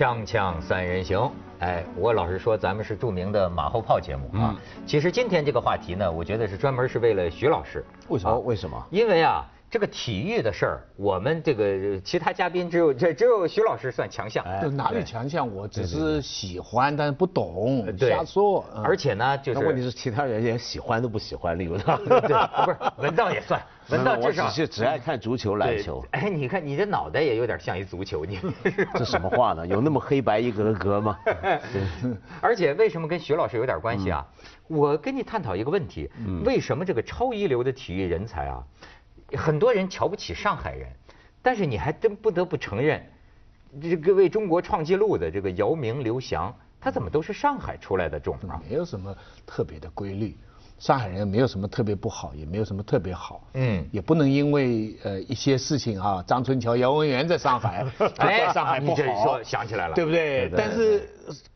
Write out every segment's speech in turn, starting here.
锵锵三人行，哎，我老实说，咱们是著名的马后炮节目啊。其实今天这个话题呢，我觉得是专门是为了徐老师。为什么？为什么？因为啊，这个体育的事儿，我们这个其他嘉宾只有这只有徐老师算强项。哪里强项？我只是喜欢，但是不懂，瞎说。而且呢，就是问题是其他人也喜欢都不喜欢，例如他。对，不是文道也算，文道至少只是只爱看足球、篮球。哎，你看你这脑袋也有点像一足球，你 这什么话呢？有那么黑白一格格吗？而且为什么跟徐老师有点关系啊？我跟你探讨一个问题：为什么这个超一流的体育人才啊？很多人瞧不起上海人，但是你还真不得不承认，这个为中国创纪录的这个姚明、刘翔，他怎么都是上海出来的种啊？没有什么特别的规律，上海人没有什么特别不好，也没有什么特别好。嗯，也不能因为呃一些事情啊，张春桥、姚文元在上海，哎，上海不好，想起来了，对不对？但是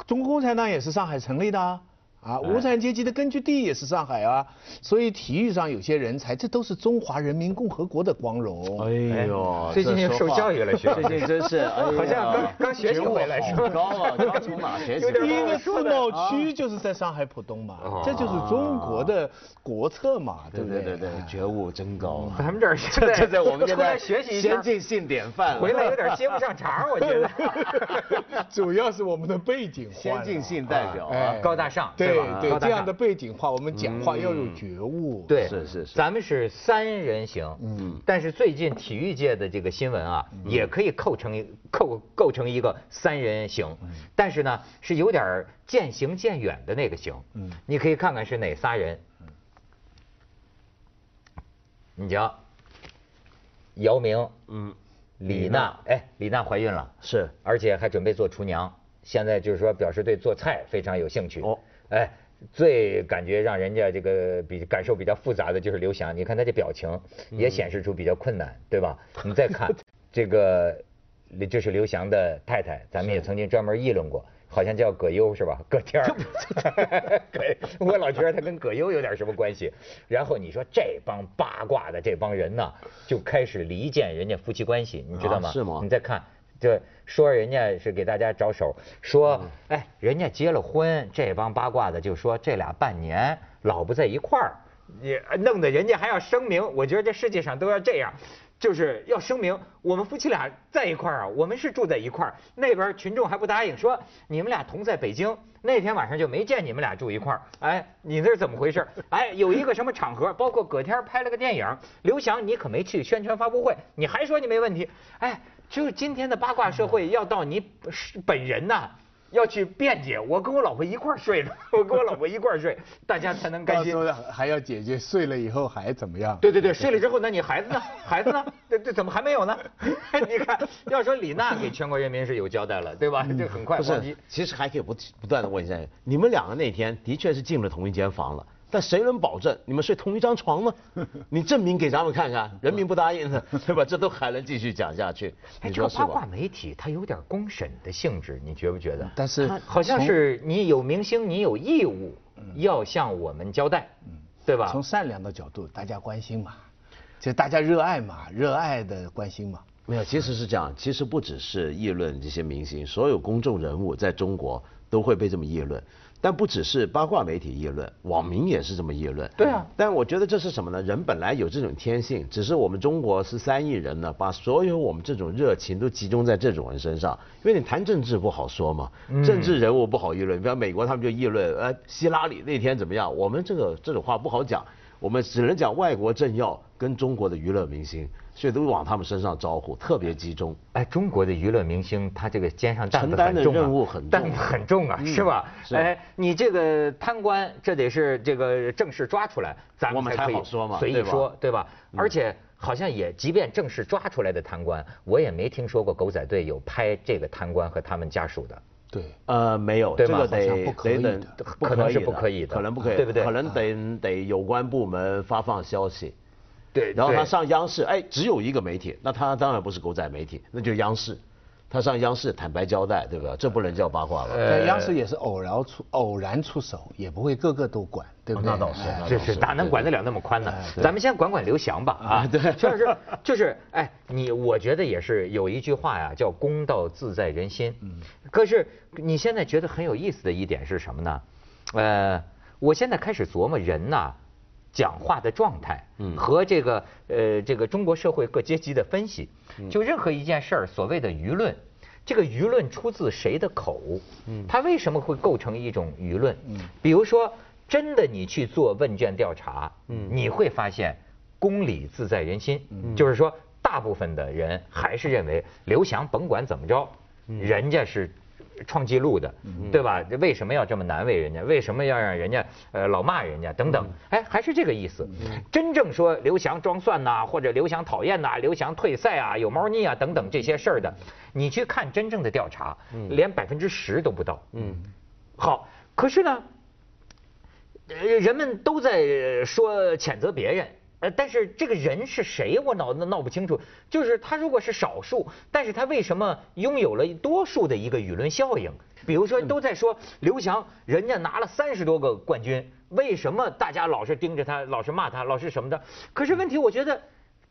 中国共产党也是上海成立的啊。啊，无产阶级的根据地也是上海啊，所以体育上有些人才，这都是中华人民共和国的光荣。哎呦，最近受教育了，学最近真是，好像刚刚学习回来是吧？高啊，刚从哪学习？第一个自贸区就是在上海浦东嘛，这就是中国的国策嘛，对不对？对对对，觉悟真高。咱们这儿现在在我们现在学习先进性典范，回来有点接不上茬，我觉得。主要是我们的背景先进性代表啊，高大上。对。对对这样的背景话，我们讲话要有觉悟。对，是是是，咱们是三人行。嗯。但是最近体育界的这个新闻啊，也可以构成构构成一个三人行。嗯。但是呢，是有点渐行渐远的那个行。嗯。你可以看看是哪仨人。嗯。你瞧，姚明。嗯。李娜，哎，李娜怀孕了。是。而且还准备做厨娘，现在就是说表示对做菜非常有兴趣。哦。哎。最感觉让人家这个比感受比较复杂的就是刘翔，你看他这表情也显示出比较困难，对吧？你再看 这个，就是刘翔的太太，咱们也曾经专门议论过，好像叫葛优是吧？葛天儿，我老觉得他跟葛优有点什么关系。然后你说这帮八卦的这帮人呢，就开始离间人家夫妻关系，你知道吗？是吗？你再看。就说人家是给大家找手，说哎，人家结了婚，这帮八卦的就说这俩半年老不在一块儿，也弄得人家还要声明。我觉得这世界上都要这样，就是要声明我们夫妻俩在一块儿啊，我们是住在一块儿。那边群众还不答应，说你们俩同在北京，那天晚上就没见你们俩住一块儿。哎，你那是怎么回事？哎，有一个什么场合，包括葛天拍了个电影，刘翔你可没去宣传发布会，你还说你没问题？哎。就是今天的八卦社会要到你本人呐，要去辩解。我跟我老婆一块睡的，我跟我老婆一块睡，大家才能甘心。还要解决睡了以后还怎么样？对对对，睡了之后，那你孩子呢？孩子呢？这这怎么还没有呢？你看，要说李娜给全国人民是有交代了，对吧？这很快。不是，其实还可以不不断的问一下，你们两个那天的确是进了同一间房了。但谁能保证你们睡同一张床呢？你证明给咱们看看，人民不答应的，对吧？这都还能继续讲下去。哎，这个八卦媒体它有点公审的性质，你觉不觉得？但是好像是你有明星，你有义务要向我们交代，对吧？从善良的角度，大家关心嘛，就大家热爱嘛，热爱的关心嘛。没有，其实是这样，其实不只是议论这些明星，所有公众人物在中国都会被这么议论。但不只是八卦媒体议论，网民也是这么议论。对啊。但我觉得这是什么呢？人本来有这种天性，只是我们中国是三亿人呢，把所有我们这种热情都集中在这种人身上。因为你谈政治不好说嘛，政治人物不好议论。比方美国他们就议论，呃，希拉里那天怎么样？我们这个这种话不好讲，我们只能讲外国政要跟中国的娱乐明星。所以都往他们身上招呼，特别集中。哎，中国的娱乐明星，他这个肩上承担的任务很重，担子很重啊，是吧？哎，你这个贪官，这得是这个正式抓出来，咱们才可以随意说，对吧？而且好像也，即便正式抓出来的贪官，我也没听说过狗仔队有拍这个贪官和他们家属的。对，呃，没有，这个得得等，可能是不可以的，可能不可以，对不对？可能得得有关部门发放消息。对，然后他上央视，哎，只有一个媒体，那他当然不是狗仔媒体，那就央视，他上央视坦白交代，对吧？这不能叫八卦吧？在央视也是偶然出偶然出手，也不会个个都管，对不对？那倒是，这是，哪能管得了那么宽呢？咱们先管管刘翔吧，啊，对，就是就是，哎，你我觉得也是有一句话呀，叫公道自在人心。嗯。可是你现在觉得很有意思的一点是什么呢？呃，我现在开始琢磨人呐。讲话的状态，和这个呃这个中国社会各阶级的分析，就任何一件事儿，所谓的舆论，这个舆论出自谁的口？嗯，它为什么会构成一种舆论？嗯，比如说，真的你去做问卷调查，嗯，你会发现公理自在人心，就是说，大部分的人还是认为刘翔甭管怎么着，人家是。创纪录的，对吧？为什么要这么难为人家？为什么要让人家呃老骂人家等等？哎，还是这个意思。真正说刘翔装蒜呐，或者刘翔讨厌呐，刘翔退赛啊，有猫腻啊等等这些事儿的，你去看真正的调查，连百分之十都不到。嗯，好，可是呢，人们都在说谴责别人。呃，但是这个人是谁，我脑子闹不清楚。就是他如果是少数，但是他为什么拥有了多数的一个舆论效应？比如说都在说刘翔，人家拿了三十多个冠军，为什么大家老是盯着他，老是骂他，老是什么的？可是问题，我觉得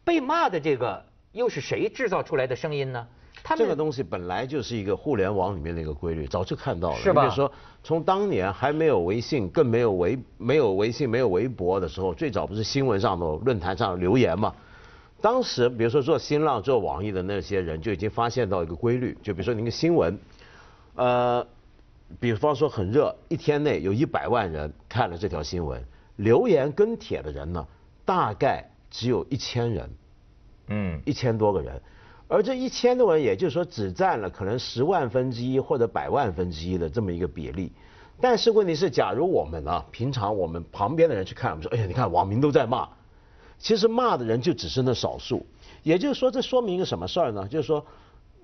被骂的这个又是谁制造出来的声音呢？这个东西本来就是一个互联网里面的一个规律，早就看到了。是吧？比如说，从当年还没有微信，更没有微没有微信、没有微博的时候，最早不是新闻上的、论坛上留言嘛？当时，比如说做新浪、做网易的那些人就已经发现到一个规律，就比如说您个新闻，呃，比方说很热，一天内有一百万人看了这条新闻，留言跟帖的人呢，大概只有一千人，嗯，一千多个人。而这一千多人，也就是说只占了可能十万分之一或者百万分之一的这么一个比例。但是问题是，假如我们啊，平常我们旁边的人去看，我们说，哎呀，你看网民都在骂，其实骂的人就只是那少数。也就是说，这说明一个什么事儿呢？就是说，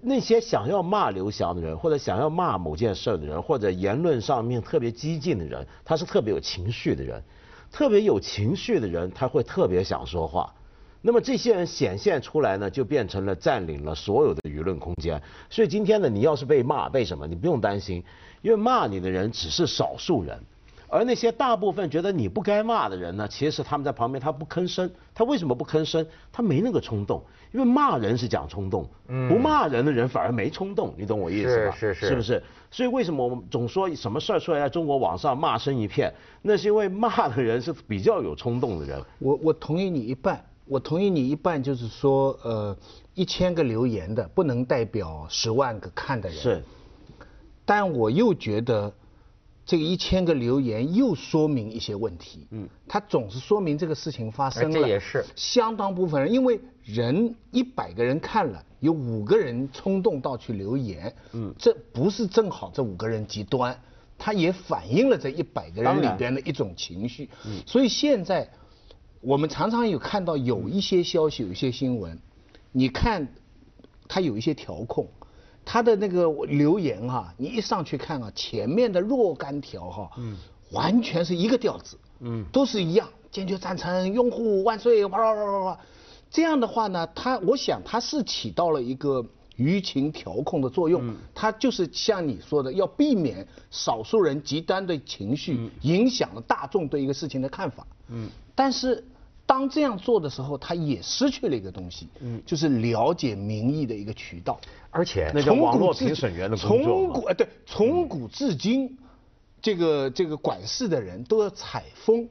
那些想要骂刘翔的人，或者想要骂某件事的人，或者言论上面特别激进的人，他是特别有情绪的人，特别有情绪的人，他会特别想说话。那么这些人显现出来呢，就变成了占领了所有的舆论空间。所以今天呢，你要是被骂，被什么？你不用担心，因为骂你的人只是少数人，而那些大部分觉得你不该骂的人呢，其实他们在旁边，他不吭声。他为什么不吭声？他没那个冲动，因为骂人是讲冲动，不骂人的人反而没冲动。你懂我意思吧？是是是，是不是？所以为什么我们总说什么事儿出来在中国网上骂声一片？那是因为骂的人是比较有冲动的人。我我同意你一半。我同意你一半，就是说，呃，一千个留言的不能代表十万个看的人。是。但我又觉得，这个一千个留言又说明一些问题。嗯。它总是说明这个事情发生了。这也是。相当部分人，因为人一百个人看了，有五个人冲动到去留言。嗯。这不是正好这五个人极端，它也反映了这一百个人里边的一种情绪。嗯。所以现在。我们常常有看到有一些消息，有一些新闻，你看，它有一些调控，它的那个留言哈，你一上去看啊，前面的若干条哈，嗯，完全是一个调子，嗯，都是一样，坚决赞成，拥护万岁，哇哇哇哇哇，这样的话呢，它，我想它是起到了一个舆情调控的作用，它就是像你说的，要避免少数人极端的情绪影响了大众对一个事情的看法，嗯。但是，当这样做的时候，他也失去了一个东西，嗯，就是了解民意的一个渠道。而且，那叫网络评审员的工作。从古呃，对，从古至今，这个这个管事的人都要采风。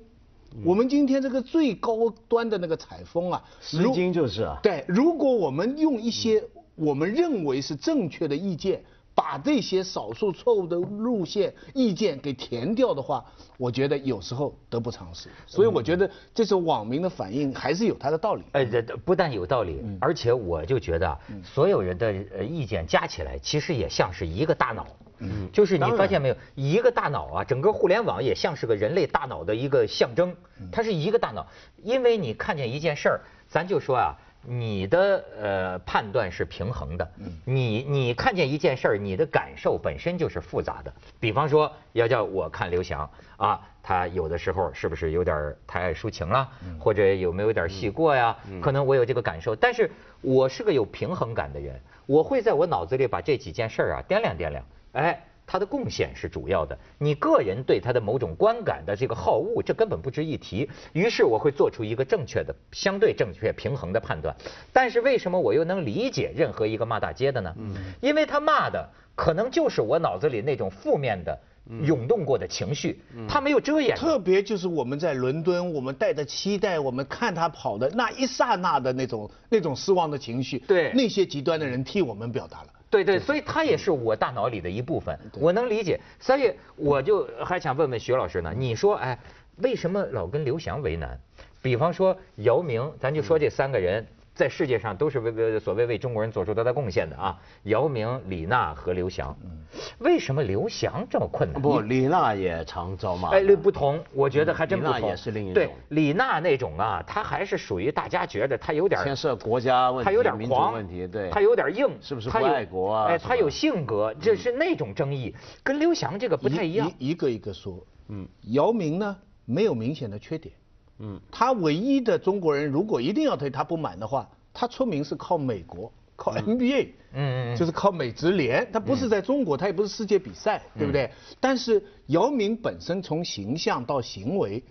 我们今天这个最高端的那个采风啊，诗经就是啊。对，如果我们用一些我们认为是正确的意见。把这些少数错误的路线意见给填掉的话，我觉得有时候得不偿失。所以我觉得这是网民的反应还是有它的道理。呃，不但有道理，而且我就觉得所有人的呃意见加起来，其实也像是一个大脑。嗯，就是你发现没有，一个大脑啊，整个互联网也像是个人类大脑的一个象征。它是一个大脑，因为你看见一件事儿，咱就说啊。你的呃判断是平衡的，你你看见一件事儿，你的感受本身就是复杂的。比方说，要叫我看刘翔啊，他有的时候是不是有点太爱抒情了，或者有没有点戏过呀？可能我有这个感受，但是我是个有平衡感的人，我会在我脑子里把这几件事儿啊掂量掂量，哎。他的贡献是主要的，你个人对他的某种观感的这个好恶，这根本不值一提。于是我会做出一个正确的、相对正确、平衡的判断。但是为什么我又能理解任何一个骂大街的呢？嗯，因为他骂的可能就是我脑子里那种负面的、涌动过的情绪，他没有遮掩。特别就是我们在伦敦，我们带着期待，我们看他跑的那一刹那的那种、那种失望的情绪，对那些极端的人替我们表达了。对对，所以他也是我大脑里的一部分，我能理解。所以我就还想问问徐老师呢，你说哎，为什么老跟刘翔为难？比方说姚明，咱就说这三个人。在世界上都是为为所谓为中国人做出多大贡献的啊！姚明、李娜和刘翔。嗯，为什么刘翔这么困难？不，李娜也常遭骂。哎，不同，我觉得还真不同。李娜也是另一种。对，李娜那种啊，她还是属于大家觉得她有点牵涉国家问题、她有点狂问题，对，她有点硬，是不是不爱国啊？哎，她有性格，这是那种争议，跟刘翔这个不太一样。一一个一个说，嗯，姚明呢没有明显的缺点。嗯，他唯一的中国人，如果一定要对他不满的话，他出名是靠美国，靠 NBA，嗯嗯，就是靠美职联，他不是在中国，他也不是世界比赛，对不对？但是姚明本身从形象到行为，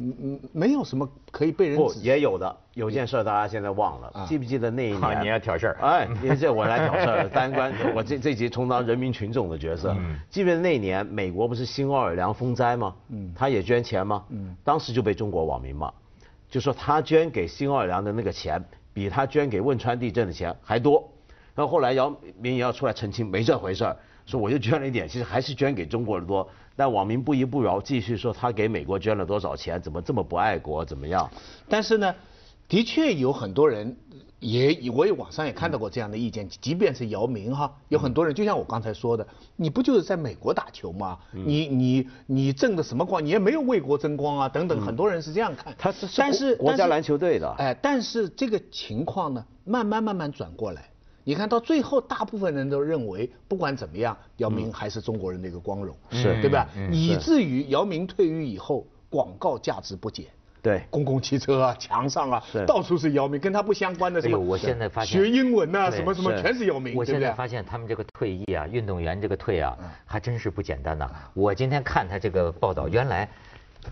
嗯嗯，没有什么可以被人不也有的，有件事大家现在忘了，记不记得那一年？你要挑事儿，哎，你这我来挑事儿，单关，我这这集充当人民群众的角色。记不记得那年美国不是新奥尔良风灾吗？嗯，他也捐钱吗？嗯，当时就被中国网民骂。就说他捐给新奥尔良的那个钱，比他捐给汶川地震的钱还多。然后后来姚明也要出来澄清，没这回事儿，说我就捐了一点，其实还是捐给中国的多。但网民不依不饶，继续说他给美国捐了多少钱，怎么这么不爱国，怎么样？但是呢，的确有很多人。也，我也网上也看到过这样的意见，即便是姚明哈，有很多人就像我刚才说的，你不就是在美国打球吗？你你你挣的什么光？你也没有为国争光啊，等等，很多人是这样看。他是但是国家篮球队的。哎，但是这个情况呢，慢慢慢慢转过来，你看到最后，大部分人都认为，不管怎么样，姚明还是中国人的一个光荣，是对吧？以至于姚明退役以后，广告价值不减。对，公共汽车啊，墙上啊，到处是姚明，跟他不相关的什么，我现在发现学英文呐，什么什么全是姚明。我现在发现他们这个退役啊，运动员这个退啊，还真是不简单呐。我今天看他这个报道，原来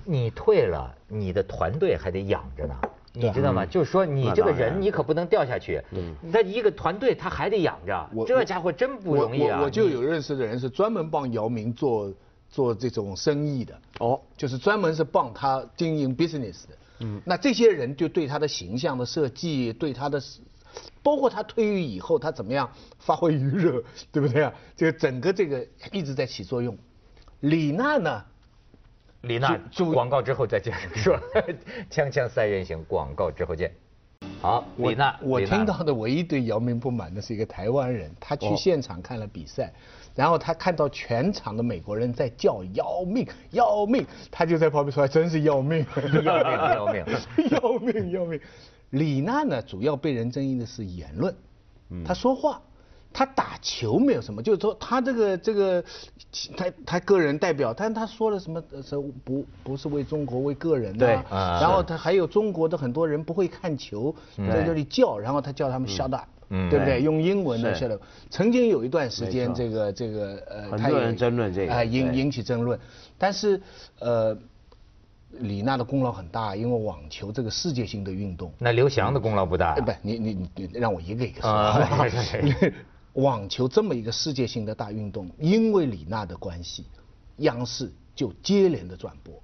你退了，你的团队还得养着呢，你知道吗？就是说你这个人，你可不能掉下去。嗯。他一个团队他还得养着，这家伙真不容易啊。我就有认识的人是专门帮姚明做。做这种生意的哦，就是专门是帮他经营 business 的。嗯，那这些人就对他的形象的设计，对他的，包括他退役以后他怎么样发挥余热，对不对啊？这个整个这个一直在起作用。李娜呢？李娜，广告之后再见，是吧？锵锵三人行，广告之后见。好，李娜，我听到的唯一对姚明不满的是一个台湾人，他去现场看了比赛。然后他看到全场的美国人在叫要命要命，他就在旁边说：“真是要命要命要命要命要命。”李娜呢，主要被人争议的是言论，他说话，他打球没有什么，就是说他这个这个，他他个人代表，但他说了什么是不不是为中国为个人的，然后他还有中国的很多人不会看球，在这里叫，然后他叫他们 shut up。嗯，对不对？用英文的写的，曾经有一段时间，这个这个呃，很多人争论这个，哎，引引起争论。但是呃，李娜的功劳很大，因为网球这个世界性的运动。那刘翔的功劳不大。不，你你你让我一个一个说。啊，网球这么一个世界性的大运动，因为李娜的关系，央视就接连的转播。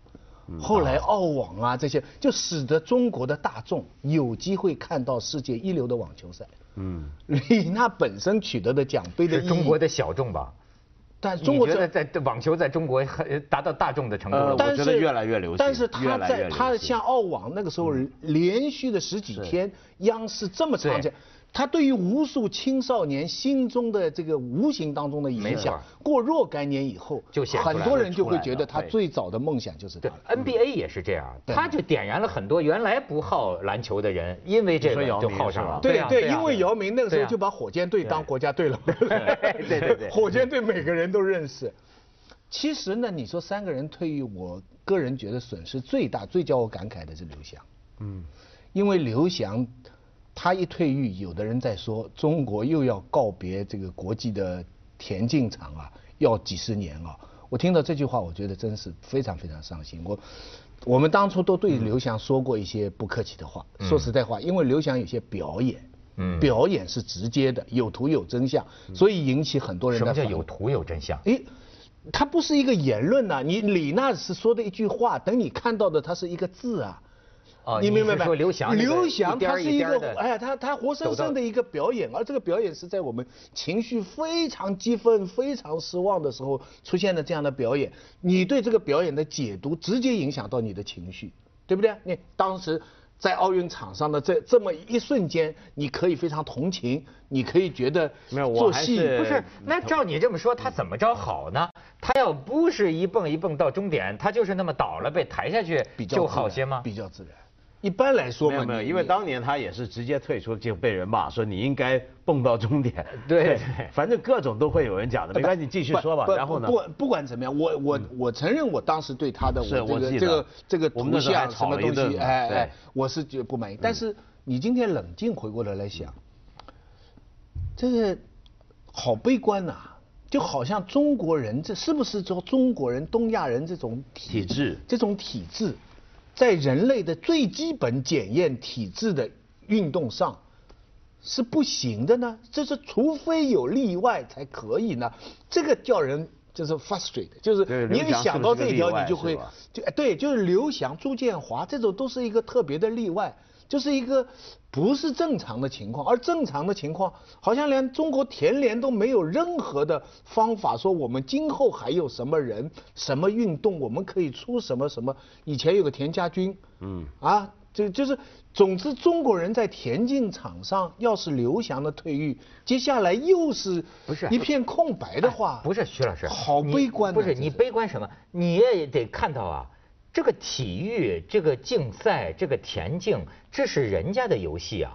后来澳网啊这些，就使得中国的大众有机会看到世界一流的网球赛。嗯，李娜本身取得的奖杯的中国的小众吧，但中国觉得在网球在中国很达到大众的程度了，我觉得越来越流行。但是他在他像澳网那个时候连续的十几天，央视这么长时间。他对于无数青少年心中的这个无形当中的影响，过若干年以后，就很多人就会觉得他最早的梦想就是对 NBA 也是这样，他就点燃了很多原来不好篮球的人，因为这个就好上了。对对，因为姚明那个时候就把火箭队当国家队了。对对对，火箭队每个人都认识。其实呢，你说三个人退役，我个人觉得损失最大、最叫我感慨的是刘翔。嗯，因为刘翔。他一退役，有的人在说中国又要告别这个国际的田径场啊，要几十年啊。我听到这句话，我觉得真是非常非常伤心。我我们当初都对刘翔说过一些不客气的话，说实在话，因为刘翔有些表演，嗯，表演是直接的，有图有真相，所以引起很多人的什么叫有图有真相？诶，它不是一个言论呐，你李娜是说的一句话，等你看到的它是一个字啊。哦，你明白没？刘翔，刘翔他是一个，哎呀，他他活生生的一个表演，而这个表演是在我们情绪非常激愤、非常失望的时候出现的这样的表演。你对这个表演的解读，直接影响到你的情绪，对不对？你当时在奥运场上的这这么一瞬间，你可以非常同情，你可以觉得没有做戏不是？那照你这么说，他怎么着好呢？他要不是一蹦一蹦到终点，他就是那么倒了被抬下去，就好些吗？比较自然。一般来说嘛，没有，因为当年他也是直接退出就被人骂，说你应该蹦到终点。对，反正各种都会有人讲的，没关系，继续说吧。然后呢？不不管怎么样，我我我承认我当时对他的这个这个这个图像什么东西，哎哎，我是觉得不满意。但是你今天冷静回过头来想，这个好悲观呐，就好像中国人这是不是说中国人东亚人这种体制，这种体质。在人类的最基本检验体质的运动上是不行的呢，这是除非有例外才可以呢。这个叫人就是 frustrated，就是你一想到这一条，你就会就哎对，就是刘翔、朱建华这种都是一个特别的例外。就是一个不是正常的情况，而正常的情况好像连中国田联都没有任何的方法说我们今后还有什么人、什么运动，我们可以出什么什么。以前有个田家军，嗯，啊，就就是，总之中国人在田径场上，要是刘翔的退役，接下来又是不是一片空白的话？不是徐老师，好悲观。不是你悲观什么？你也得看到啊。这个体育，这个竞赛，这个田径，这是人家的游戏啊。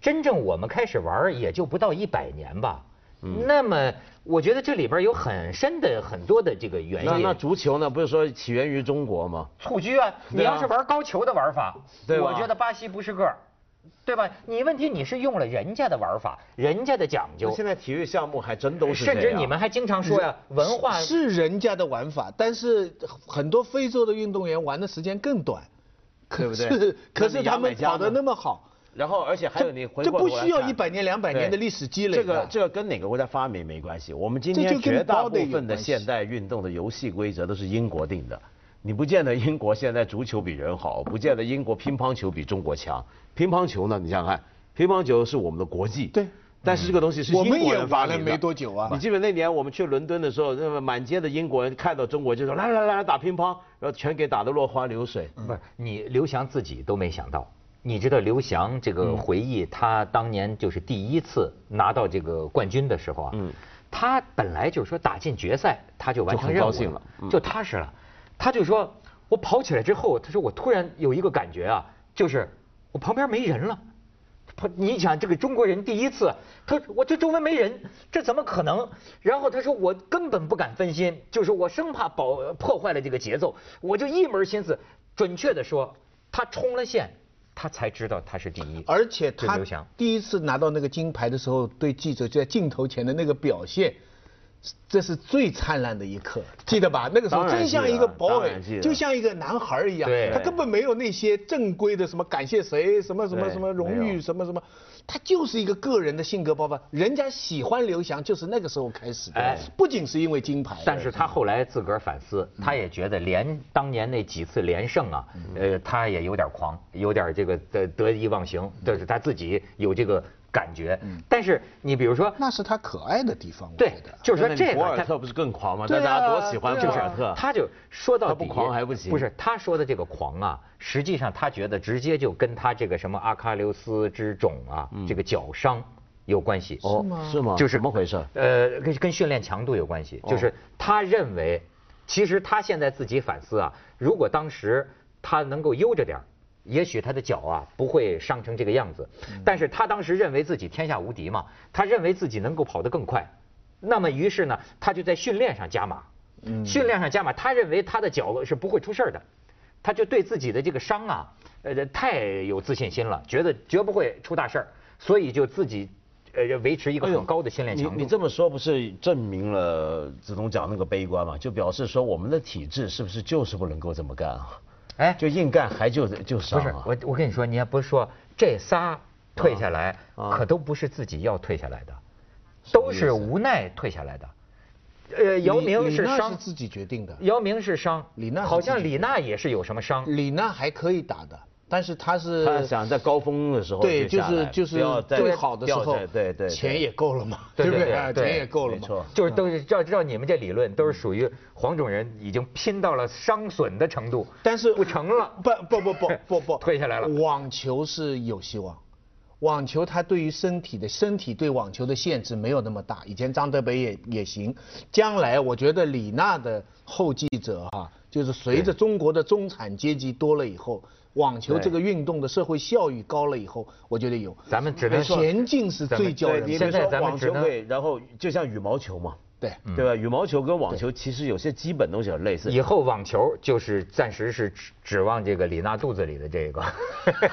真正我们开始玩也就不到一百年吧。那么，我觉得这里边有很深的很多的这个原因。那那足球呢？不是说起源于中国吗？蹴鞠啊，你要是玩高球的玩法，我觉得巴西不是个儿。对吧？你问题你是用了人家的玩法，人家的讲究。现在体育项目还真都是甚至你们还经常说呀，文化是人家的玩法，但是很多非洲的运动员玩的时间更短，对不对？可是他们跑得那么好。然后，而且还有你回这不需要一百年、两百年的历史积累。这个这个跟哪个国家发明没关系。我们今天绝大部分的现代运动的游戏规则都是英国定的。你不见得英国现在足球比人好，不见得英国乒乓球比中国强。乒乓球呢，你想想看，乒乓球是我们的国际。对。但是这个东西是英国人发明的。没多久啊。你记得那年我们去伦敦的时候，那么满街的英国人看到中国就说来来来打乒乓，然后全给打得落花流水。不是你刘翔自己都没想到，你知道刘翔这个回忆，他当年就是第一次拿到这个冠军的时候啊，他本来就是说打进决赛他就完成任务了，就踏实了。他就说，我跑起来之后，他说我突然有一个感觉啊，就是我旁边没人了。他你想这个中国人第一次，他我这周围没人，这怎么可能？然后他说我根本不敢分心，就是我生怕保破坏了这个节奏，我就一门心思。准确的说，他冲了线，他才知道他是第一。而且他第一次拿到那个金牌的时候，对记者就在镜头前的那个表现。这是最灿烂的一刻，记得吧？那个时候真像一个宝贝，就像一个男孩一样。他根本没有那些正规的什么感谢谁、什么什么什么荣誉、什么什么，他就是一个个人的性格爆发。人家喜欢刘翔，就是那个时候开始的。不仅是因为金牌，但是他后来自个儿反思，他也觉得连当年那几次连胜啊，呃，他也有点狂，有点这个得得意忘形，就是他自己有这个。感觉，但是你比如说，那是他可爱的地方。对，就是说这个博尔特不是更狂吗？大家多喜欢博尔特。他就说到不狂还不行。不是他说的这个狂啊，实际上他觉得直接就跟他这个什么阿喀琉斯之踵啊，这个脚伤有关系。是吗？是吗？就是怎么回事？呃，跟跟训练强度有关系。就是他认为，其实他现在自己反思啊，如果当时他能够悠着点也许他的脚啊不会伤成这个样子，但是他当时认为自己天下无敌嘛，他认为自己能够跑得更快，那么于是呢，他就在训练上加码，训练上加码，他认为他的脚是不会出事的，他就对自己的这个伤啊，呃，太有自信心了，觉得绝不会出大事儿，所以就自己呃维持一个很高的训练强度。你你这么说不是证明了子东讲那个悲观嘛？就表示说我们的体质是不是就是不能够这么干啊？哎，就硬干还就就不伤啊。是我我跟你说，你也不是说这仨退下来，啊可都不是自己要退下来的，都是无奈退下来的。呃，姚明李李娜伤是，自己决定的，姚明是伤，李娜好像李娜也是有什么伤。李娜还可以打的，但是他是他想在高峰的时候对，就是就是要再最好的时候，对对，对钱也够了嘛，对不对？钱也够了嘛。没错。就是都是照照你们这理论，都是属于黄种人已经拼到了伤损的程度，但是不成了，不不不不不不，退下来了网球是有希望，网球它对于身体的身体对网球的限制没有那么大。以前张德北也也行，将来我觉得李娜的后继者哈、就是随着中国的中产阶级多了以后，网球这个运动的社会效益高了以后，我觉得有。咱们只能说前进是最叫对，人现在咱们只能网球会，然后就像羽毛球嘛，对。对吧？羽毛球跟网球其实有些基本东西很类似。以后网球就是暂时是指指望这个李娜肚子里的这个，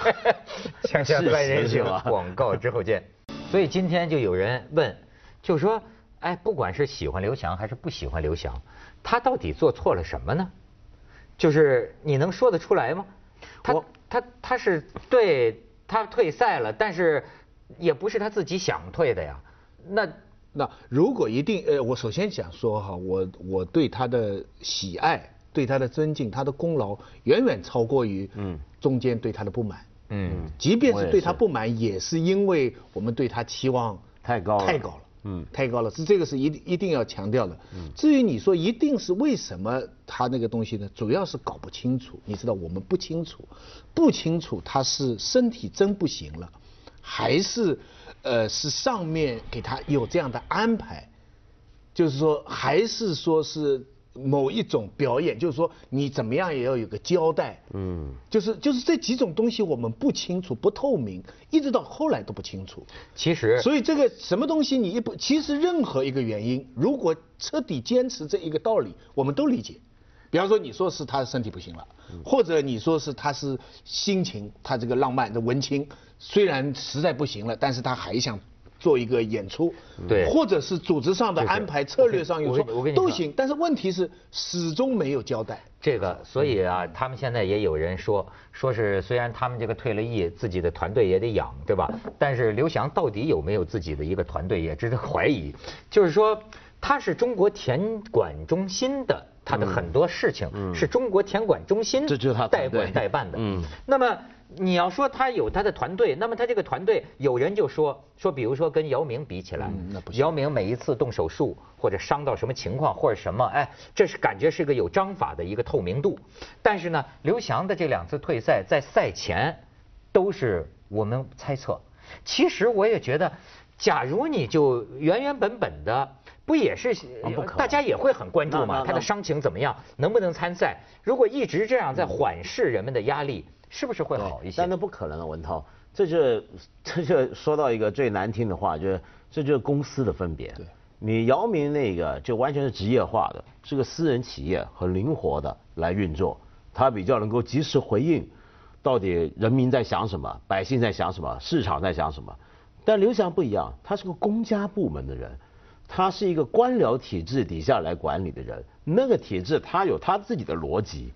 锵锵三人行是吧广告之后见。所以今天就有人问，就说，哎，不管是喜欢刘翔还是不喜欢刘翔，他到底做错了什么呢？就是你能说得出来吗？他他他是对他退赛了，但是也不是他自己想退的呀。那那如果一定，呃，我首先想说哈，我我对他的喜爱，对他的尊敬，他的功劳远远超过于嗯中间对他的不满。嗯，即便是对他不满，也是因为我们对他期望太高了太高了，嗯太高了，是这个是一定一定要强调的。至于你说一定是为什么他那个东西呢，主要是搞不清楚。你知道我们不清楚，不清楚他是身体真不行了，还是呃是上面给他有这样的安排，就是说还是说是某一种表演，就是说你怎么样也要有个交代。嗯，就是就是这几种东西我们不清楚、不透明，一直到后来都不清楚。其实所以这个什么东西你一不，其实任何一个原因，如果彻底坚持这一个道理，我们都理解。比方说你说是他身体不行了，或者你说是他是心情，他这个浪漫的文青虽然实在不行了，但是他还想。做一个演出，对或者是组织上的安排、策略上有我跟我跟你说说都行，但是问题是始终没有交代。这个，所以啊，他们现在也有人说，说是虽然他们这个退了役，自己的团队也得养，对吧？但是刘翔到底有没有自己的一个团队，也值得怀疑。就是说，他是中国田管中心的，他的很多事情是中国田管中心代管代办的。嗯那么你要说他有他的团队，那么他这个团队，有人就说说，比如说跟姚明比起来，姚明每一次动手术或者伤到什么情况或者什么，哎，这是感觉是个有章法的一个透明度。但是呢，刘翔的这两次退赛在赛前都是我们猜测。其实我也觉得，假如你就原原本本的。不也是大家也会很关注？嘛他的伤情怎么样，能不能参赛？如果一直这样在缓释人们的压力，是不是会好一些但？那不可能啊，文涛，这就 这就说到一个最难听的话，就是这就是公司的分别。对，你姚明那个就完全是职业化的，是个私人企业，很灵活的来运作，他比较能够及时回应，到底人民在想什么，百姓在想什么，市场在想什么。但刘翔不一样，他是个公家部门的人。他是一个官僚体制底下来管理的人，那个体制他有他自己的逻辑，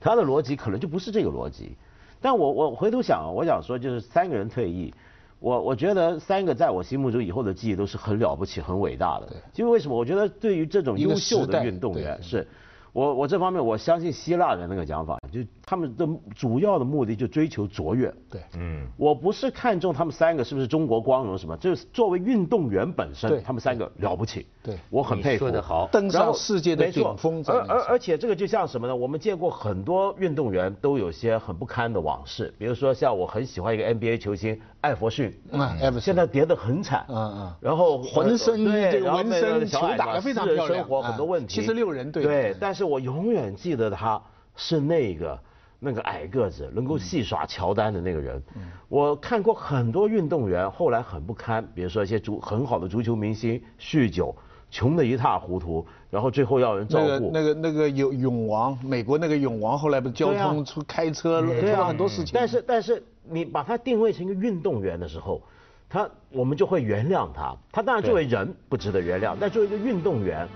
他的逻辑可能就不是这个逻辑。但我我回头想，我想说就是三个人退役，我我觉得三个在我心目中以后的记忆都是很了不起、很伟大的。因为为什么？我觉得对于这种优秀的运动员是。我我这方面我相信希腊人那个讲法，就他们的主要的目的就追求卓越。对，嗯，我不是看重他们三个是不是中国光荣什么，就是作为运动员本身，他们三个了不起。对。我很佩服。说得好。登上世界的顶峰在而而而且这个就像什么呢？我们见过很多运动员都有些很不堪的往事，比如说像我很喜欢一个 NBA 球星艾弗逊，嗯艾弗逊。现在跌得很惨，嗯嗯。然后浑身对这个然后那纹身球打得非常漂亮。生活很多啊问题，76人队。对嗯，但是我永远记得他是那个。那个矮个子能够戏耍乔丹的那个人，我看过很多运动员后来很不堪，比如说一些足很好的足球明星酗酒，穷得一塌糊涂，然后最后要人照顾。那个那个那个有勇王，美国那个勇王后来不是交通出开车出了很多事情。但是但是你把他定位成一个运动员的时候，他我们就会原谅他。他当然作为人不值得原谅，但作为一个运动员。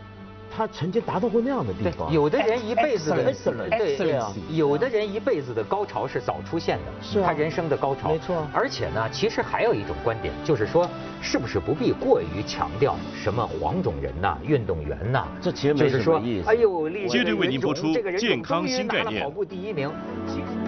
他曾经达到过那样的地方。有的人一辈子的 excellent，对啊，有的人一辈子的高潮是早出现的，是他人生的高潮。没错。而且呢，其实还有一种观点，就是说，是不是不必过于强调什么黄种人呐、运动员呐？这其实没什么意思。哎呦，接着为您播出健康新概念。跑步第一名，其实。